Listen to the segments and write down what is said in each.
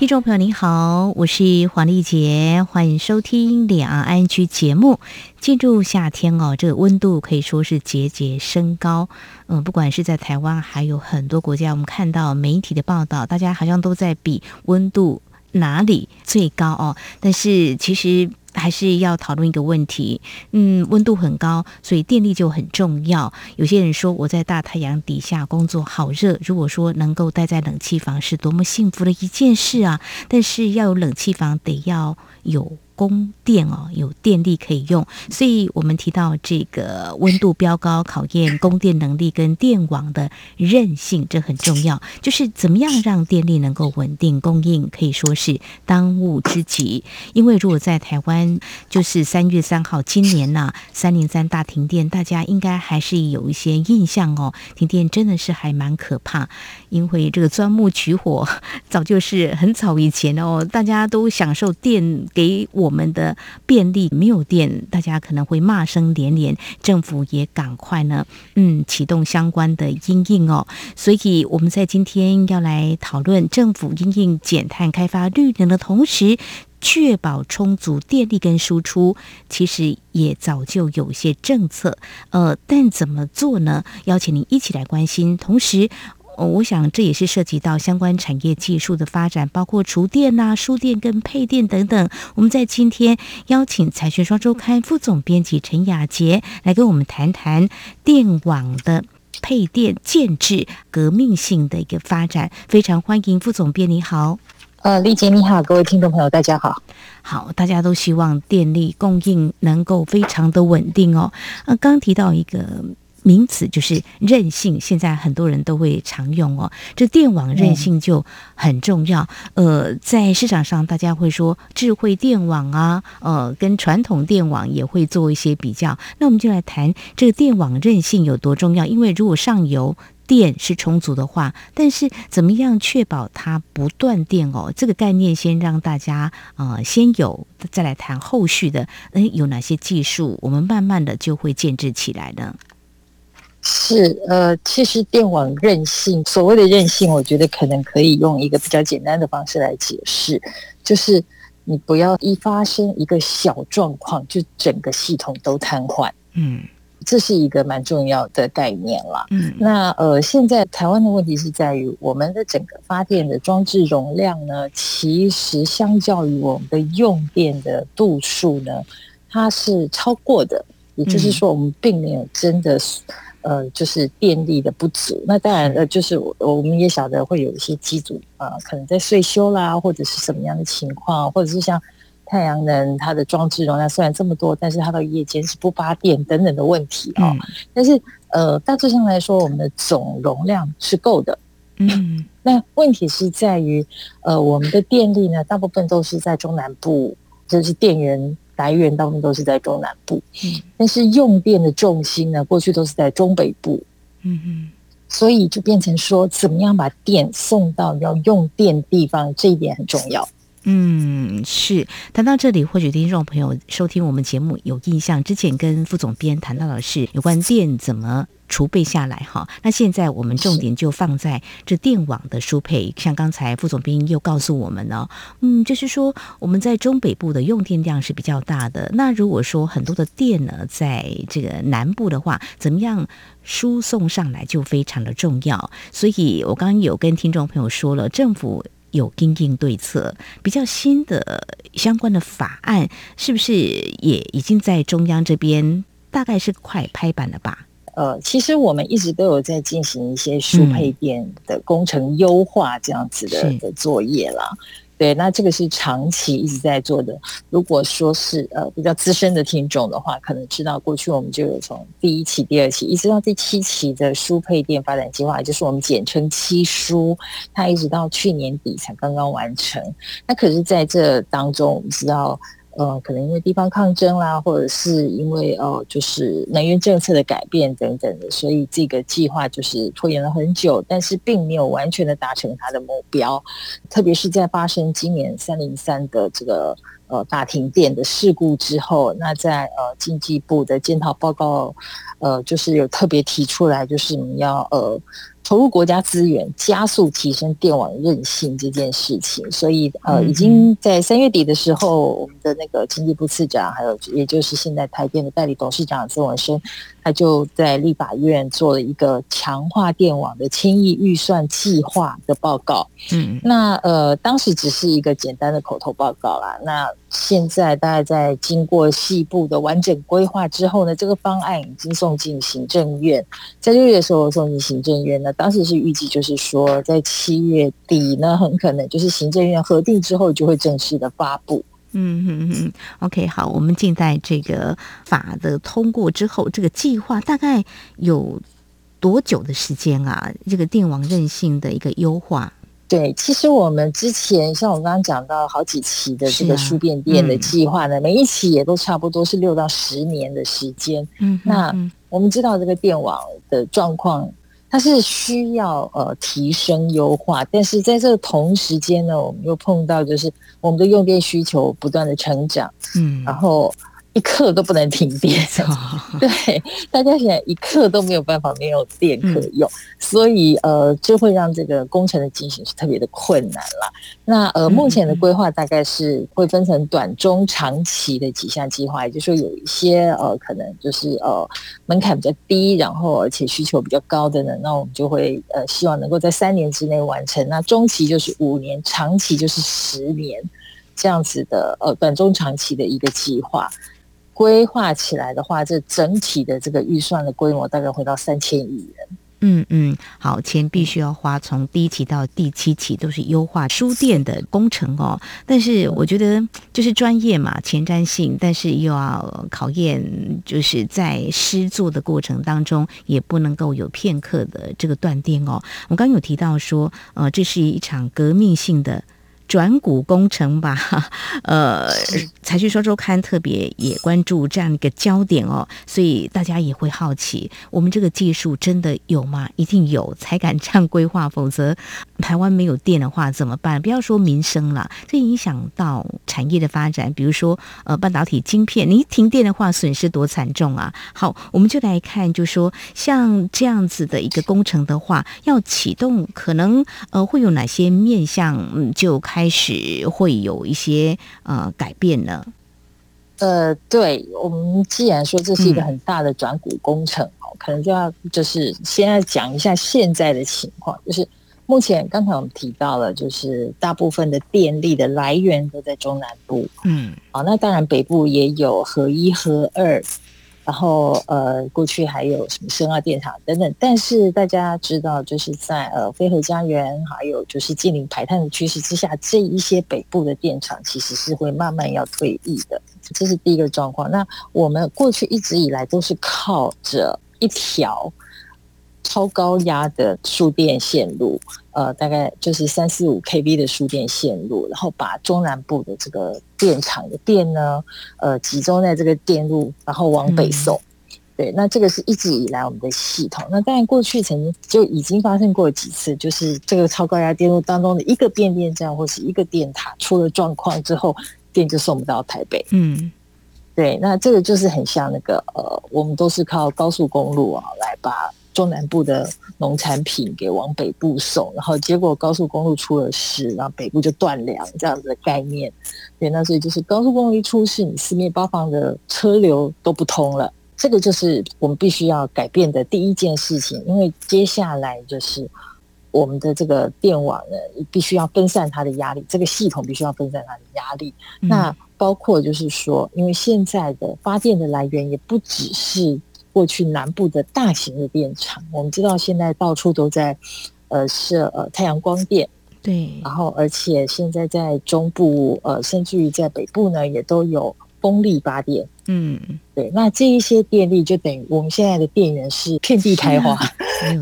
听众朋友您好，我是黄丽杰，欢迎收听两岸安居节目。进入夏天哦，这个温度可以说是节节升高。嗯，不管是在台湾，还有很多国家，我们看到媒体的报道，大家好像都在比温度哪里最高哦。但是其实。还是要讨论一个问题，嗯，温度很高，所以电力就很重要。有些人说我在大太阳底下工作好热，如果说能够待在冷气房是多么幸福的一件事啊！但是要有冷气房，得要有。供电哦，有电力可以用，所以我们提到这个温度飙高，考验供电能力跟电网的韧性，这很重要。就是怎么样让电力能够稳定供应，可以说是当务之急。因为如果在台湾，就是三月三号，今年呢三零三大停电，大家应该还是有一些印象哦。停电真的是还蛮可怕，因为这个钻木取火早就是很早以前哦，大家都享受电给我。我们的便利没有电，大家可能会骂声连连。政府也赶快呢，嗯，启动相关的应应哦。所以我们在今天要来讨论政府应应减碳开发绿能的同时，确保充足电力跟输出。其实也早就有些政策，呃，但怎么做呢？邀请您一起来关心，同时。我想这也是涉及到相关产业技术的发展，包括厨电呐、输电跟配电等等。我们在今天邀请财讯双周刊副总编辑陈雅杰来跟我们谈谈电网的配电建制革命性的一个发展。非常欢迎副总编，你好。呃，丽姐你好，各位听众朋友大家好。好，大家都希望电力供应能够非常的稳定哦。呃，刚提到一个。名词就是韧性，现在很多人都会常用哦。这电网韧性就很重要。呃，在市场上，大家会说智慧电网啊，呃，跟传统电网也会做一些比较。那我们就来谈这个电网韧性有多重要。因为如果上游电是充足的话，但是怎么样确保它不断电哦？这个概念先让大家呃先有，再来谈后续的。哎，有哪些技术，我们慢慢的就会建制起来呢？是，呃，其实电网韧性，所谓的韧性，我觉得可能可以用一个比较简单的方式来解释，就是你不要一发生一个小状况，就整个系统都瘫痪。嗯，这是一个蛮重要的概念了。嗯，那呃，现在台湾的问题是在于我们的整个发电的装置容量呢，其实相较于我们的用电的度数呢，它是超过的，也就是说，我们并没有真的。呃，就是电力的不足，那当然呃，就是我我们也晓得会有一些机组啊，可能在税修啦，或者是什么样的情况，或者是像太阳能它的装置容量虽然这么多，但是它到夜间是不发电等等的问题啊。但是呃，大致上来说，我们的总容量是够的。嗯，那问题是在于呃，我们的电力呢，大部分都是在中南部，就是电源。来源大部分都是在中南部，嗯，但是用电的重心呢，过去都是在中北部，嗯嗯，所以就变成说，怎么样把电送到要用电地方，这一点很重要。嗯，是谈到这里，或许听众朋友收听我们节目有印象，之前跟副总编谈到的是有关电怎么。储备下来哈，那现在我们重点就放在这电网的输配。像刚才副总编又告诉我们呢，嗯，就是说我们在中北部的用电量是比较大的。那如果说很多的电呢，在这个南部的话，怎么样输送上来就非常的重要。所以我刚刚有跟听众朋友说了，政府有应应对策，比较新的相关的法案，是不是也已经在中央这边大概是快拍板了吧？呃，其实我们一直都有在进行一些输配电的工程优化这样子的的作业啦。对，那这个是长期一直在做的。如果说是呃比较资深的听众的话，可能知道过去我们就有从第一期、第二期一直到第七期的输配电发展计划，也就是我们简称七输，它一直到去年底才刚刚完成。那可是在这当中，我们知道。呃，可能因为地方抗争啦，或者是因为呃，就是能源政策的改变等等的，所以这个计划就是拖延了很久，但是并没有完全的达成它的目标。特别是在发生今年三零三的这个呃大停电的事故之后，那在呃经济部的检讨报告，呃，就是有特别提出来，就是你要呃。投入国家资源，加速提升电网韧性这件事情，所以呃，已经在三月底的时候，我们的那个经济部次长，还有也就是现在台电的代理董事长曾文生，他就在立法院做了一个强化电网的千亿预算计划的报告。嗯，那呃，当时只是一个简单的口头报告啦。那现在大概在经过细部的完整规划之后呢，这个方案已经送进行政院，在六月的时候送进行政院。呢当时是预计就是说，在七月底呢，很可能就是行政院核定之后就会正式的发布。嗯嗯嗯，OK，好，我们静待这个法的通过之后，这个计划大概有多久的时间啊？这个电网韧性的一个优化。对，其实我们之前像我刚刚讲到好几期的这个输变电的计划呢，每一期也都差不多是六到十年的时间。嗯，那我们知道这个电网的状况。它是需要呃提升优化，但是在这个同时间呢，我们又碰到就是我们的用电需求不断的成长，嗯，然后。一刻都不能停电，对，大家现在一刻都没有办法没有电可用，所以呃，就会让这个工程的进行是特别的困难了。那呃，目前的规划大概是会分成短、中、长期的几项计划，也就是说有一些呃，可能就是呃门槛比较低，然后而且需求比较高的呢，那我们就会呃希望能够在三年之内完成。那中期就是五年，长期就是十年这样子的呃短、中、长期的一个计划。规划起来的话，这整体的这个预算的规模大概会到三千亿元。嗯嗯，好，钱必须要花，从第一期到第七期都是优化书店的工程哦。但是我觉得就是专业嘛，前瞻性，但是又要考验，就是在施作的过程当中，也不能够有片刻的这个断电哦。我刚有提到说，呃，这是一场革命性的。转股工程吧，呃，财讯说周刊特别也关注这样一个焦点哦，所以大家也会好奇，我们这个技术真的有吗？一定有才敢这样规划，否则台湾没有电的话怎么办？不要说民生了，这影响到产业的发展，比如说呃半导体晶片，你一停电的话损失多惨重啊！好，我们就来看，就说像这样子的一个工程的话，要启动可能呃会有哪些面向嗯就开。始会有一些呃改变呢？呃，对我们既然说这是一个很大的转股工程哦，可能就要就是先要讲一下现在的情况，就是目前刚才我们提到了，就是大部分的电力的来源都在中南部，嗯，好，那当然北部也有合一、合二。然后呃，过去还有什么深二电厂等等，但是大家知道，就是在呃飞核家园，还有就是近零排碳的趋势之下，这一些北部的电厂其实是会慢慢要退役的，这是第一个状况。那我们过去一直以来都是靠着一条。超高压的输电线路，呃，大概就是三四五 kV 的输电线路，然后把中南部的这个电厂的电呢，呃，集中在这个电路，然后往北送。对，那这个是一直以来我们的系统。那当然过去曾经就已经发生过几次，就是这个超高压电路当中的一个变电站或是一个电塔出了状况之后，电就送不到台北。嗯，对，那这个就是很像那个呃，我们都是靠高速公路啊来把。中南部的农产品给往北部送，然后结果高速公路出了事，然后北部就断粮这样子的概念。对，那所以就是高速公路一出事，你四面八方的车流都不通了。这个就是我们必须要改变的第一件事情，因为接下来就是我们的这个电网呢，必须要分散它的压力，这个系统必须要分散它的压力。那包括就是说，因为现在的发电的来源也不只是。过去南部的大型的电厂，我们知道现在到处都在，呃设呃太阳光电，对，然后而且现在在中部，呃甚至于在北部呢，也都有风力发电，嗯，对，那这一些电力就等于我们现在的电源是遍地开花，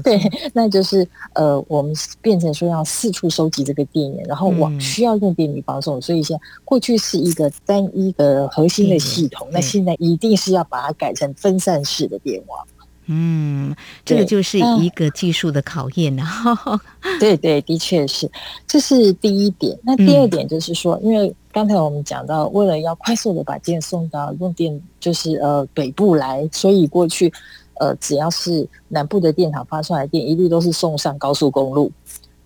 对，那就是呃，我们变成说要四处收集这个电源，然后往需要用电力方送。所以现在过去是一个单一的核心的系统，那现在一定是要把它改成分散式的电网。嗯，这个就是一个技术的考验呢。对对，的确是，这是第一点。那第二点就是说，因为刚才我们讲到，为了要快速的把电送到用电，就是呃北部来，所以过去呃只要是南部的电厂发出来电，一律都是送上高速公路。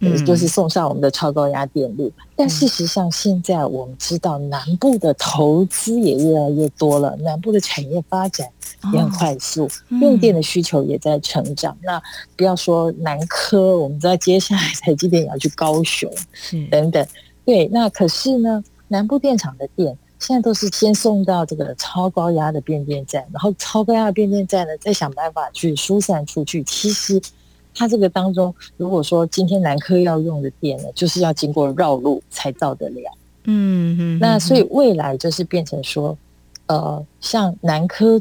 嗯，就是送上我们的超高压电路，但事实上现在我们知道南部的投资也越来越多了，南部的产业发展也很快速，用电的需求也在成长。那不要说南科，我们知道接下来台积电也要去高雄，等等。对，那可是呢，南部电厂的电现在都是先送到这个超高压的变电站，然后超高压的变电站呢，再想办法去疏散出去。其实。它这个当中，如果说今天南科要用的电呢，就是要经过绕路才到得了。嗯嗯。那所以未来就是变成说，呃，像南科，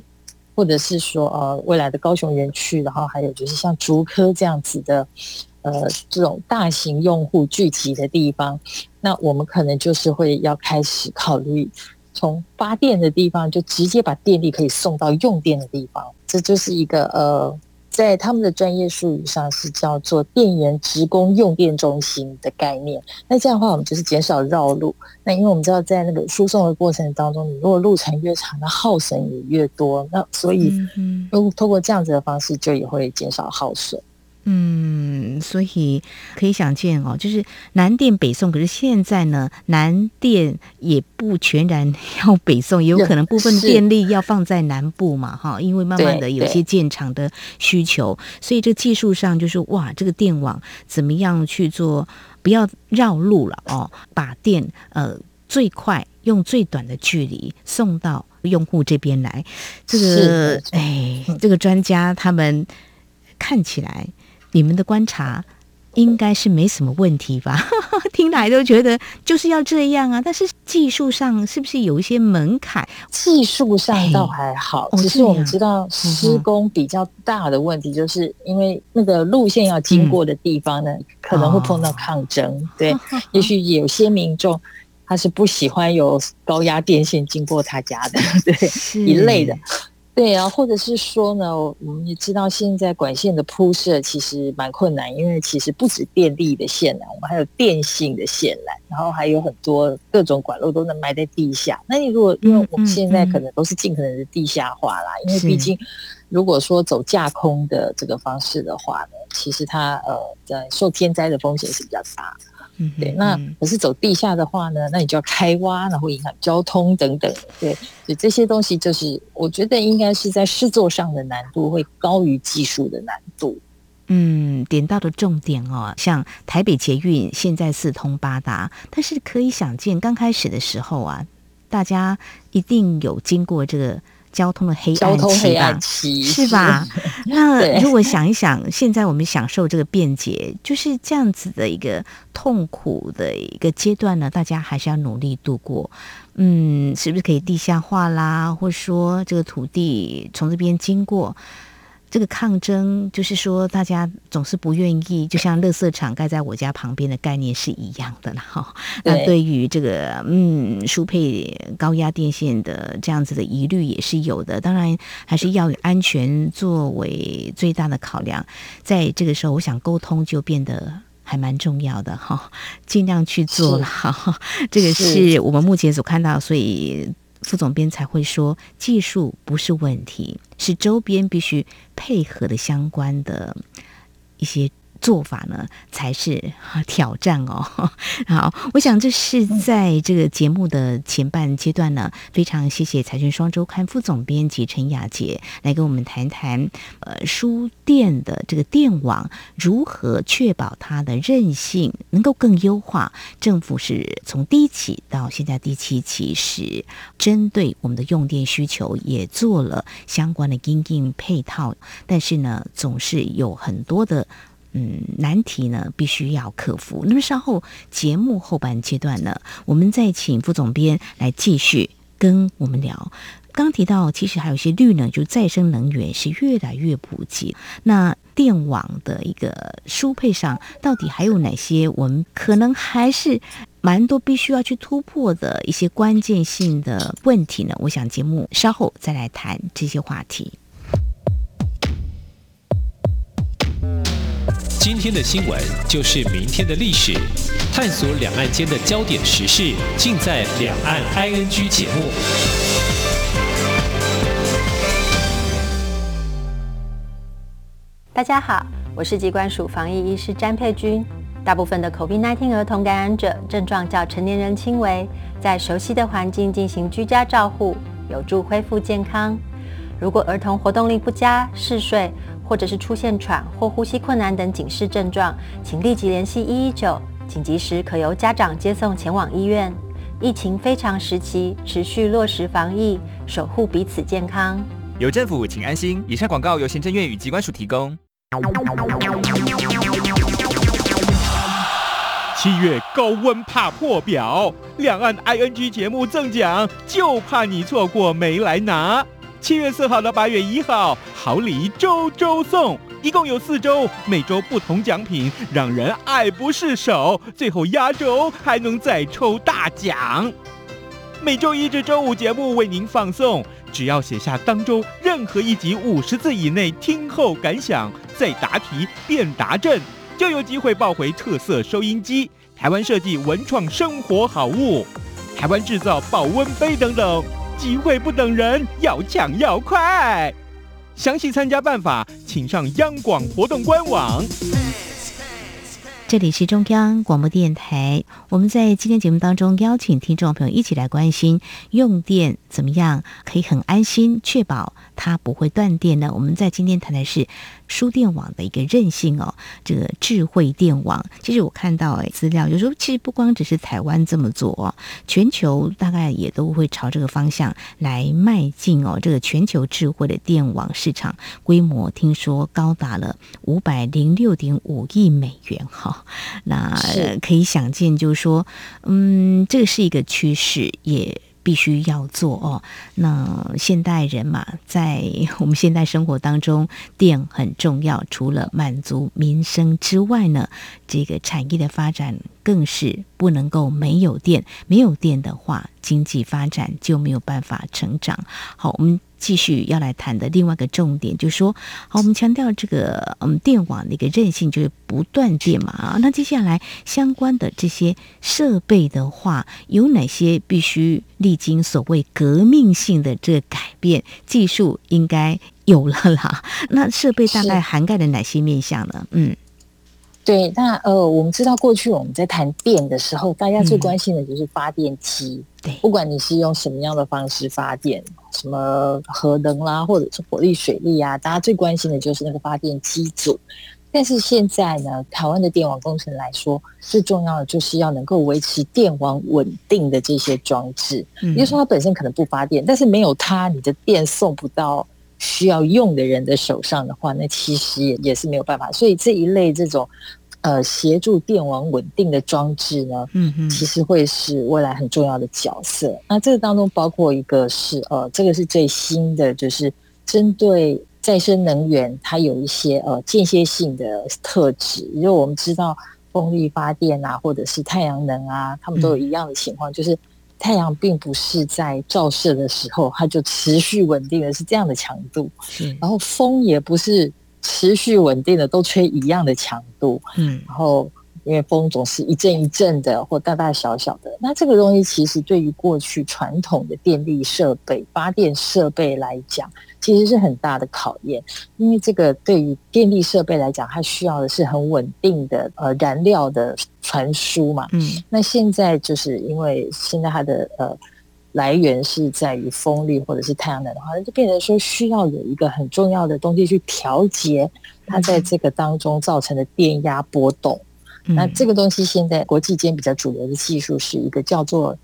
或者是说呃未来的高雄园区，然后还有就是像竹科这样子的，呃这种大型用户聚集的地方，那我们可能就是会要开始考虑，从发电的地方就直接把电力可以送到用电的地方，这就是一个呃。在他们的专业术语上是叫做电源职工用电中心的概念。那这样的话，我们就是减少绕路。那因为我们知道，在那个输送的过程当中，你如果路程越长，那耗损也越多。那所以，用通过这样子的方式，就也会减少耗损。嗯，所以可以想见哦，就是南电北送，可是现在呢，南电也不全然要北送，也有可能部分电力要放在南部嘛，哈，因为慢慢的有些建厂的需求，所以这技术上就是哇，这个电网怎么样去做，不要绕路了哦，把电呃最快用最短的距离送到用户这边来，这个哎，这个专家他们看起来。你们的观察应该是没什么问题吧？听来都觉得就是要这样啊。但是技术上是不是有一些门槛？技术上倒还好，只是我们知道施工比较大的问题，就是因为那个路线要经过的地方呢，可能会碰到抗争。对，也许有些民众他是不喜欢有高压电线经过他家的，对一类的。对啊，或者是说呢，我们也知道现在管线的铺设其实蛮困难，因为其实不止电力的线缆，我们还有电信的线缆，然后还有很多各种管路都能埋在地下。那你如果因为我们现在可能都是尽可能的地下化啦，因为毕竟如果说走架空的这个方式的话呢，其实它呃在受天灾的风险是比较大。对，那可是走地下的话呢，那你就要开挖，然后影响交通等等。对，所以这些东西就是我觉得应该是在制作上的难度会高于技术的难度。嗯，点到的重点哦，像台北捷运现在四通八达，但是可以想见，刚开始的时候啊，大家一定有经过这个。交通的黑暗期吧，是吧？那如果想一想，现在我们享受这个便捷，就是这样子的一个痛苦的一个阶段呢，大家还是要努力度过。嗯，是不是可以地下化啦？或者说这个土地从这边经过？这个抗争就是说，大家总是不愿意，就像垃圾场盖在我家旁边的概念是一样的了哈。那对于这个嗯输配高压电线的这样子的疑虑也是有的。当然，还是要以安全作为最大的考量。在这个时候，我想沟通就变得还蛮重要的哈，尽量去做了哈。这个是我们目前所看到，所以。副总编才会说，技术不是问题，是周边必须配合的相关的一些。做法呢才是挑战哦。好，我想这是在这个节目的前半阶段呢，非常谢谢财讯双周刊副总编辑陈雅杰来跟我们谈谈，呃，书店的这个电网如何确保它的韧性能够更优化。政府是从第一期到现在第七期是针对我们的用电需求也做了相关的应应配套，但是呢，总是有很多的。嗯，难题呢必须要克服。那么稍后节目后半阶段呢，我们再请副总编来继续跟我们聊。刚提到，其实还有一些绿能，就再生能源是越来越普及。那电网的一个输配上，到底还有哪些我们可能还是蛮多必须要去突破的一些关键性的问题呢？我想节目稍后再来谈这些话题。今天的新闻就是明天的历史，探索两岸间的焦点时事，尽在《两岸 ING》节目。大家好，我是疾管署防疫医师詹佩君。大部分的 COVID-19 儿童感染者症状较成年人轻微，在熟悉的环境进行居家照护，有助恢复健康。如果儿童活动力不佳、嗜睡，或者是出现喘或呼吸困难等警示症状，请立即联系一一九，紧急时可由家长接送前往医院。疫情非常时期，持续落实防疫，守护彼此健康。有政府，请安心。以上广告由行政院与机关署提供。七月高温怕破表，两岸 ING 节目赠奖，就怕你错过没来拿。七月四号到八月一号，好礼周周送，一共有四周，每周不同奖品，让人爱不释手。最后压轴还能再抽大奖。每周一至周五节目为您放送，只要写下当周任何一集五十字以内听后感想，再答题便答正，就有机会抱回特色收音机、台湾设计文创生活好物、台湾制造保温杯等等。机会不等人，要抢要快！详细参加办法，请上央广活动官网。这里是中央广播电台，我们在今天节目当中邀请听众朋友一起来关心用电怎么样可以很安心，确保它不会断电呢？我们在今天谈的是。输电网的一个韧性哦，这个智慧电网，其实我看到哎资料，有时候其实不光只是台湾这么做，全球大概也都会朝这个方向来迈进哦。这个全球智慧的电网市场规模听说高达了五百零六点五亿美元哈，那可以想见，就是说，嗯，这个是一个趋势也。必须要做哦。那现代人嘛，在我们现代生活当中，电很重要。除了满足民生之外呢，这个产业的发展更是不能够没有电。没有电的话，经济发展就没有办法成长。好，我们。继续要来谈的另外一个重点，就是说，好，我们强调这个嗯电网的一个韧性，就是不断电嘛啊。那接下来相关的这些设备的话，有哪些必须历经所谓革命性的这个改变？技术应该有了啦。那设备大概涵盖了哪些面向呢？嗯。对，那呃，我们知道过去我们在谈电的时候，大家最关心的就是发电机。对，不管你是用什么样的方式发电，什么核能啦，或者是火力、水力啊，大家最关心的就是那个发电机组。但是现在呢，台湾的电网工程来说，最重要的就是要能够维持电网稳定的这些装置。嗯也就是说，它本身可能不发电，但是没有它，你的电送不到需要用的人的手上的话，那其实也也是没有办法。所以这一类这种。呃，协助电网稳定的装置呢，嗯嗯，其实会是未来很重要的角色。那这个当中包括一个是呃，这个是最新的，就是针对再生能源，它有一些呃间歇性的特质。因为我们知道风力发电啊，或者是太阳能啊，它们都有一样的情况，就是太阳并不是在照射的时候它就持续稳定的是这样的强度，然后风也不是。持续稳定的都吹一样的强度，嗯，然后因为风总是一阵一阵的或大大小小的，那这个东西其实对于过去传统的电力设备、发电设备来讲，其实是很大的考验，因为这个对于电力设备来讲，它需要的是很稳定的呃燃料的传输嘛，嗯，那现在就是因为现在它的呃。来源是在于风力或者是太阳能的话，那就变成说需要有一个很重要的东西去调节它在这个当中造成的电压波动。那这个东西现在国际间比较主流的技术是一个叫做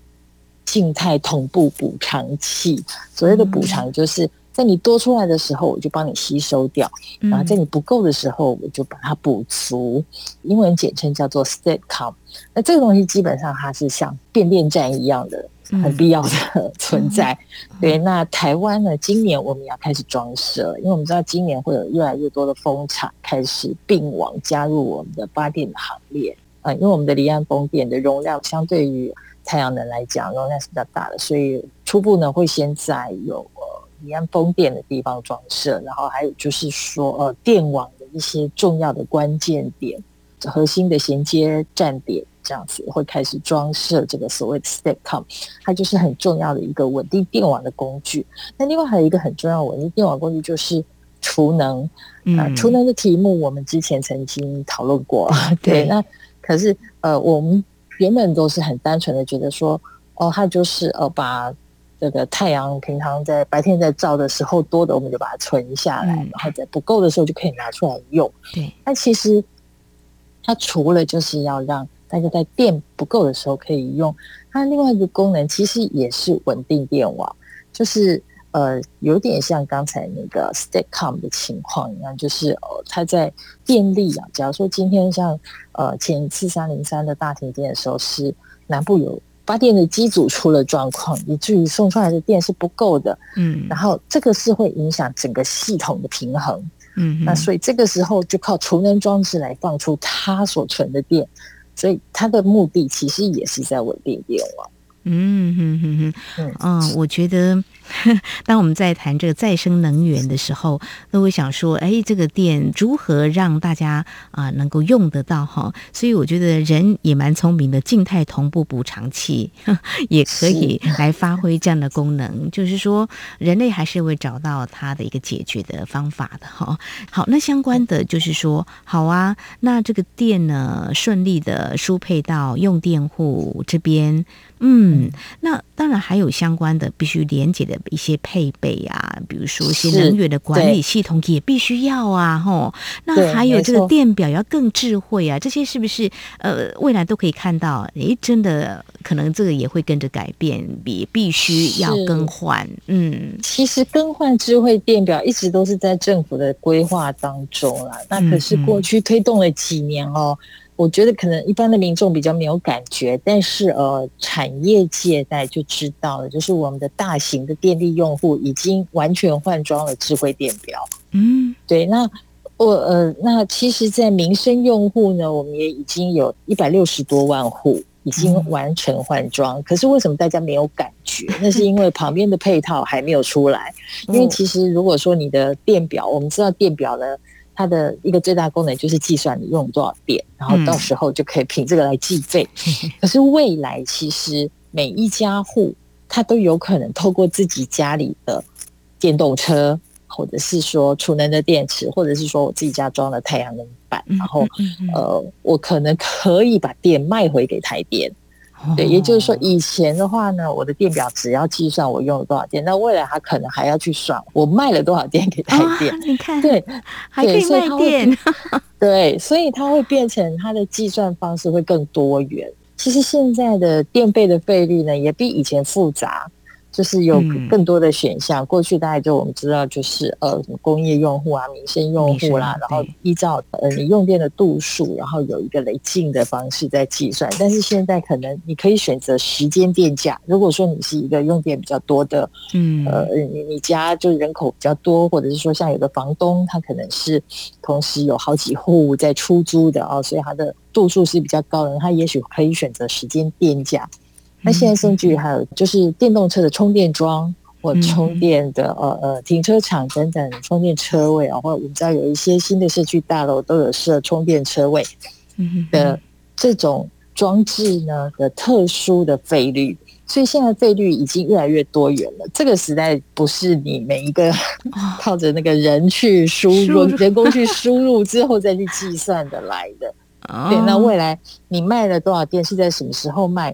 静态同步补偿器。所谓的补偿，就是在你多出来的时候，我就帮你吸收掉；然后在你不够的时候，我就把它补足。英文简称叫做 Statecom。那这个东西基本上它是像变电站一样的。很必要的存在。对，那台湾呢，今年我们要开始装设，因为我们知道今年会有越来越多的风场开始并网加入我们的发电的行列。呃，因为我们的离岸风电的容量相对于太阳能来讲，容量是比较大的，所以初步呢会先在有呃离岸风电的地方装设，然后还有就是说呃电网的一些重要的关键点、核心的衔接站点这样子会开始装设这个所谓的 STECOM，它就是很重要的一个稳定电网的工具。那另外还有一个很重要稳定电网工具就是储能，啊，储能的题目我们之前曾经讨论过，对，那。可是，呃，我们原本都是很单纯的觉得说，哦，它就是呃，把这个太阳平常在白天在照的时候多的，我们就把它存下来，然后在不够的时候就可以拿出来用。对。那其实，它除了就是要让大家在电不够的时候可以用，它另外一个功能其实也是稳定电网，就是。呃，有点像刚才那个 Stacom 的情况一样，就是呃，它在电力啊，假如说今天像呃前一次三零三的大停电的时候，是南部有发电的机组出了状况，以至于送出来的电是不够的，嗯，然后这个是会影响整个系统的平衡，嗯，那所以这个时候就靠储能装置来放出它所存的电，所以它的目的其实也是在稳定电网。嗯哼哼哼，嗯，我觉得，当我们在谈这个再生能源的时候，都会想说，哎，这个电如何让大家啊能够用得到哈？所以我觉得人也蛮聪明的，静态同步补偿器 也可以来发挥这样的功能。就是说，人类还是会找到它的一个解决的方法的哈。好，那相关的就是说，好啊，那这个电呢顺利的输配到用电户这边。嗯，那当然还有相关的必须连接的一些配备啊，比如说一些能源的管理系统也必须要啊，吼。那还有这个电表要更智慧啊，这些是不是呃未来都可以看到？诶，真的可能这个也会跟着改变，也必须要更换。嗯，其实更换智慧电表一直都是在政府的规划当中啦。那可是过去推动了几年哦。我觉得可能一般的民众比较没有感觉，但是呃，产业界在就知道了，就是我们的大型的电力用户已经完全换装了智慧电表。嗯，对，那我呃，那其实，在民生用户呢，我们也已经有一百六十多万户已经完成换装，可是为什么大家没有感觉？那是因为旁边的配套还没有出来。因为其实如果说你的电表，我们知道电表呢。它的一个最大功能就是计算你用多少电，然后到时候就可以凭这个来计费。可是未来其实每一家户他都有可能透过自己家里的电动车，或者是说储能的电池，或者是说我自己家装了太阳能板，然后呃，我可能可以把电卖回给台电。对，也就是说，以前的话呢，我的电表只要计算我用了多少电，那未来它可能还要去算我卖了多少电给台电。你看，对，还可以卖电。对，所以它会变成它的计算方式会更多元。其实现在的电费的费率呢，也比以前复杂。就是有更多的选项。过去大概就我们知道，就是呃，什么工业用户啊、民生用户啦，然后依照呃你用电的度数，然后有一个累进的方式在计算。但是现在可能你可以选择时间电价。如果说你是一个用电比较多的，嗯，呃，你你家就人口比较多，或者是说像有的房东他可能是同时有好几户在出租的哦，所以他的度数是比较高的，他也许可以选择时间电价。那现在甚至于还有就是电动车的充电桩或充电的呃呃停车场等等充电车位啊，或者我们知道有一些新的社区大楼都有设充电车位的这种装置呢的特殊的费率，所以现在费率已经越来越多元了。这个时代不是你每一个 靠着那个人去输入人工去输入之后再去计算的来的。对，那未来你卖了多少电是在什么时候卖？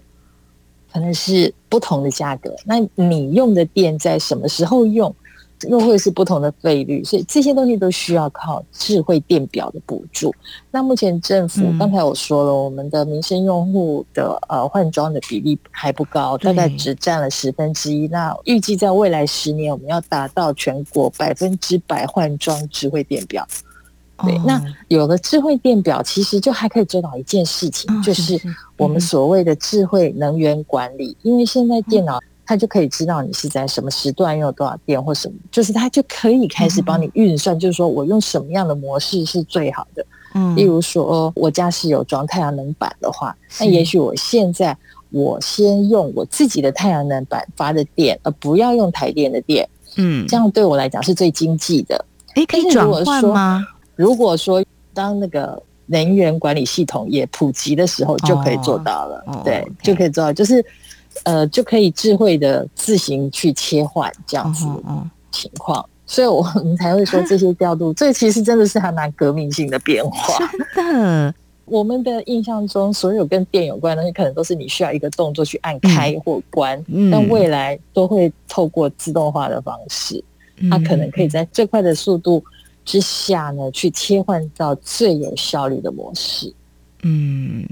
可能是不同的价格，那你用的电在什么时候用，又会是不同的费率，所以这些东西都需要靠智慧电表的补助。那目前政府刚才我说了，我们的民生用户的呃换装的比例还不高，大概只占了十分之一。那预计在未来十年，我们要达到全国百分之百换装智慧电表。对，哦那有了智慧电表，其实就还可以做到一件事情，哦就是是我们嗯所谓的智慧能源管理。因为现在电脑它就可以知道你是在什么时段用了多少电或什么，就是它就可以开始帮你运算，就是说我用什么样的模式是最好的。嗯例如说，我家是有装太阳能板的话，那也许我现在我先用我自己的太阳能板发的电，而不要用台电的电，嗯，这样对我来讲是最经济的。哎，可以转换吗？如果说当那个能源管理系统也普及的时候，就可以做到了，哦对就可以做到，就是呃，就可以智慧的自行去切换这样子情况。所以我们才会说这些调度，这其实真的是还蛮革命性的变化。真的，我们的印象中，所有跟电有关的东西，可能都是你需要一个动作去按开或关，嗯。但未来都会透过自动化的方式，它可能可以嗯在最快的速度之下呢，去切换到最有效率的模式。嗯，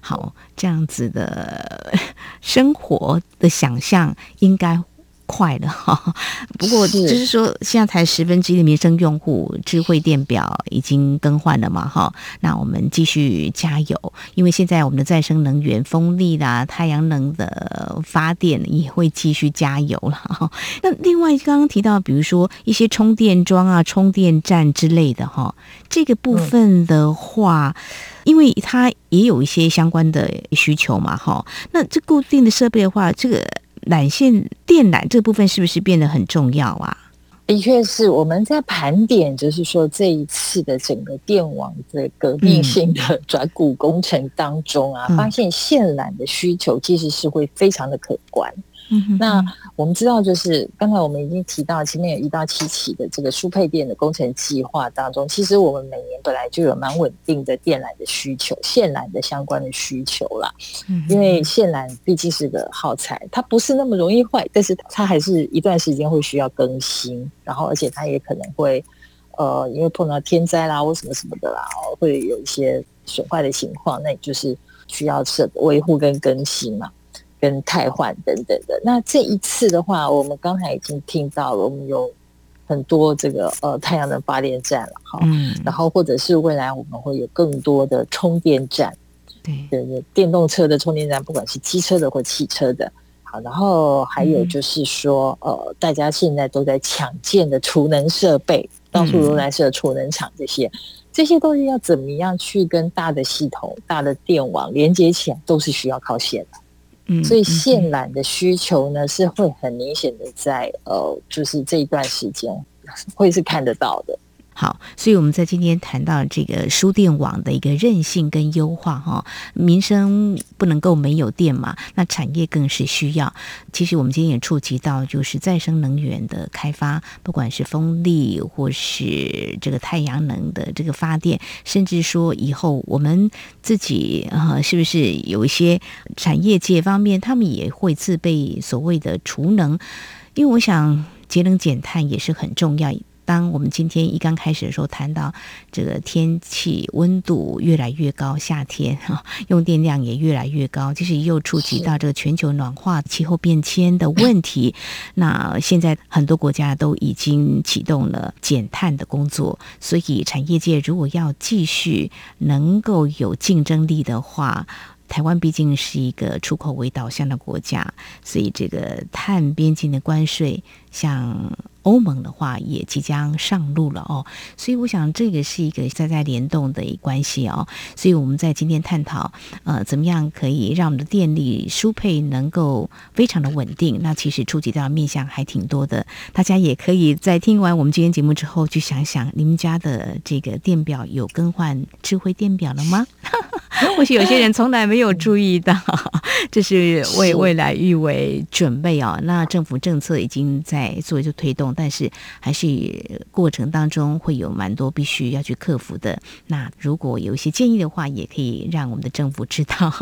好，这样子的 生活的想象应该快了 哈。不过就是说，现在才十分之一的民生用户智慧电表已经更换了嘛哈。那我们继续加油，因为现在我们的再生能源、风力啦、太阳能的发电也会继续加油了哈。那另外刚刚提到，比如说一些充电桩啊、充电站之类的哈，这个部分的话。因为它也有一些相关的需求嘛，哈。那这固定的设备的话，这个缆线电缆这部分是不是变得很重要啊？的确是我们在盘点，就是说这一次的整个电网的革命性的转股工程当中啊，嗯发现线缆的需求其实是会非常的可观。那我们知道，就是刚才我们已经提到，前面有一到七期的这个输配电的工程计划当中，其实我们每年本来就有蛮稳定的电缆的需求、线缆的相关的需求啦。嗯因为线缆毕竟是个耗材，它不是那么容易坏，但是它还是一段时间会需要更新，然后而且它也可能会呃，因为碰到天灾啦或什么什么的啦，哦会有一些损坏的情况，那也就是需要设维护跟更新嘛。跟汰换等等的。那这一次的话，我们刚才已经听到了，我们有很多这个呃太阳能发电站了哈，嗯，然后或者是未来我们会有更多的充电站，对，对电动车的充电站，不管是机车的或汽车的。好，然后还有就是说，呃，大家现在都在抢建的储能设备，到处都在设储能厂，这些、这些东西要怎么样去跟大的系统、大的电网连接起来，都是需要靠线的。嗯所以嗯线缆的需求呢，是会很明显的在呃，就是这一段时间会是看得到的。好，所以我们在今天谈到这个输电网的一个韧性跟优化哈，民生不能够没有电嘛，那产业更是需要。其实我们今天也触及到，就是再生能源的开发，不管是风力或是这个太阳能的这个发电，甚至说以后我们自己呃，是不是有一些产业界方面，他们也会自备所谓的储能？因为我想节能减碳也是很重要。当我们今天一刚开始的时候谈到这个天气温度越来越高，夏天哈用电量也越来越高，其实又触及到这个全球暖化、气候变迁的问题。那现在很多国家都已经启动了减碳的工作，所以产业界如果要继续能够有竞争力的话，台湾毕竟是一个出口为导向的国家，所以这个碳边境的关税，像欧盟的话也即将上路了哦。所以我想这个是一个在在联动的一关系哦。所以我们在今天探讨，呃，怎么样可以让我们的电力输配能够非常的稳定？那其实触及到面向还挺多的，大家也可以在听完我们今天节目之后，去想想你们家的这个电表有更换智慧电表了吗？或许有些人从来没有注意到，这是为未来预为准备哦。那政府政策已经在做就推动，但是还是过程当中会有蛮多必须要去克服的。那如果有一些建议的话，也可以让我们的政府知道。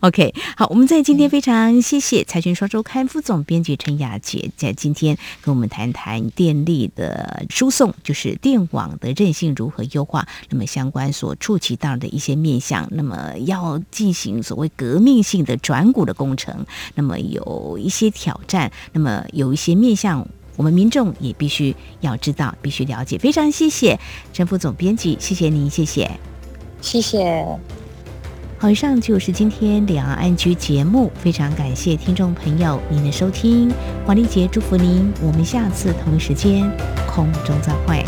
OK，好，我们在今天非常谢谢财讯双周刊副总编辑陈雅洁，在今天跟我们谈谈电力的输送，就是电网的韧性如何优化，那么相关所触及到的一些面向，那么要进行所谓革命性的转股的工程，那么有一些挑战，那么有一些面向。我们民众也必须要知道，必须了解。非常谢谢陈副总编辑，谢谢您，谢谢，谢谢。好，以上就是今天两岸安居节目，非常感谢听众朋友您的收听，黄丽杰祝福您，我们下次同一时间空中再会。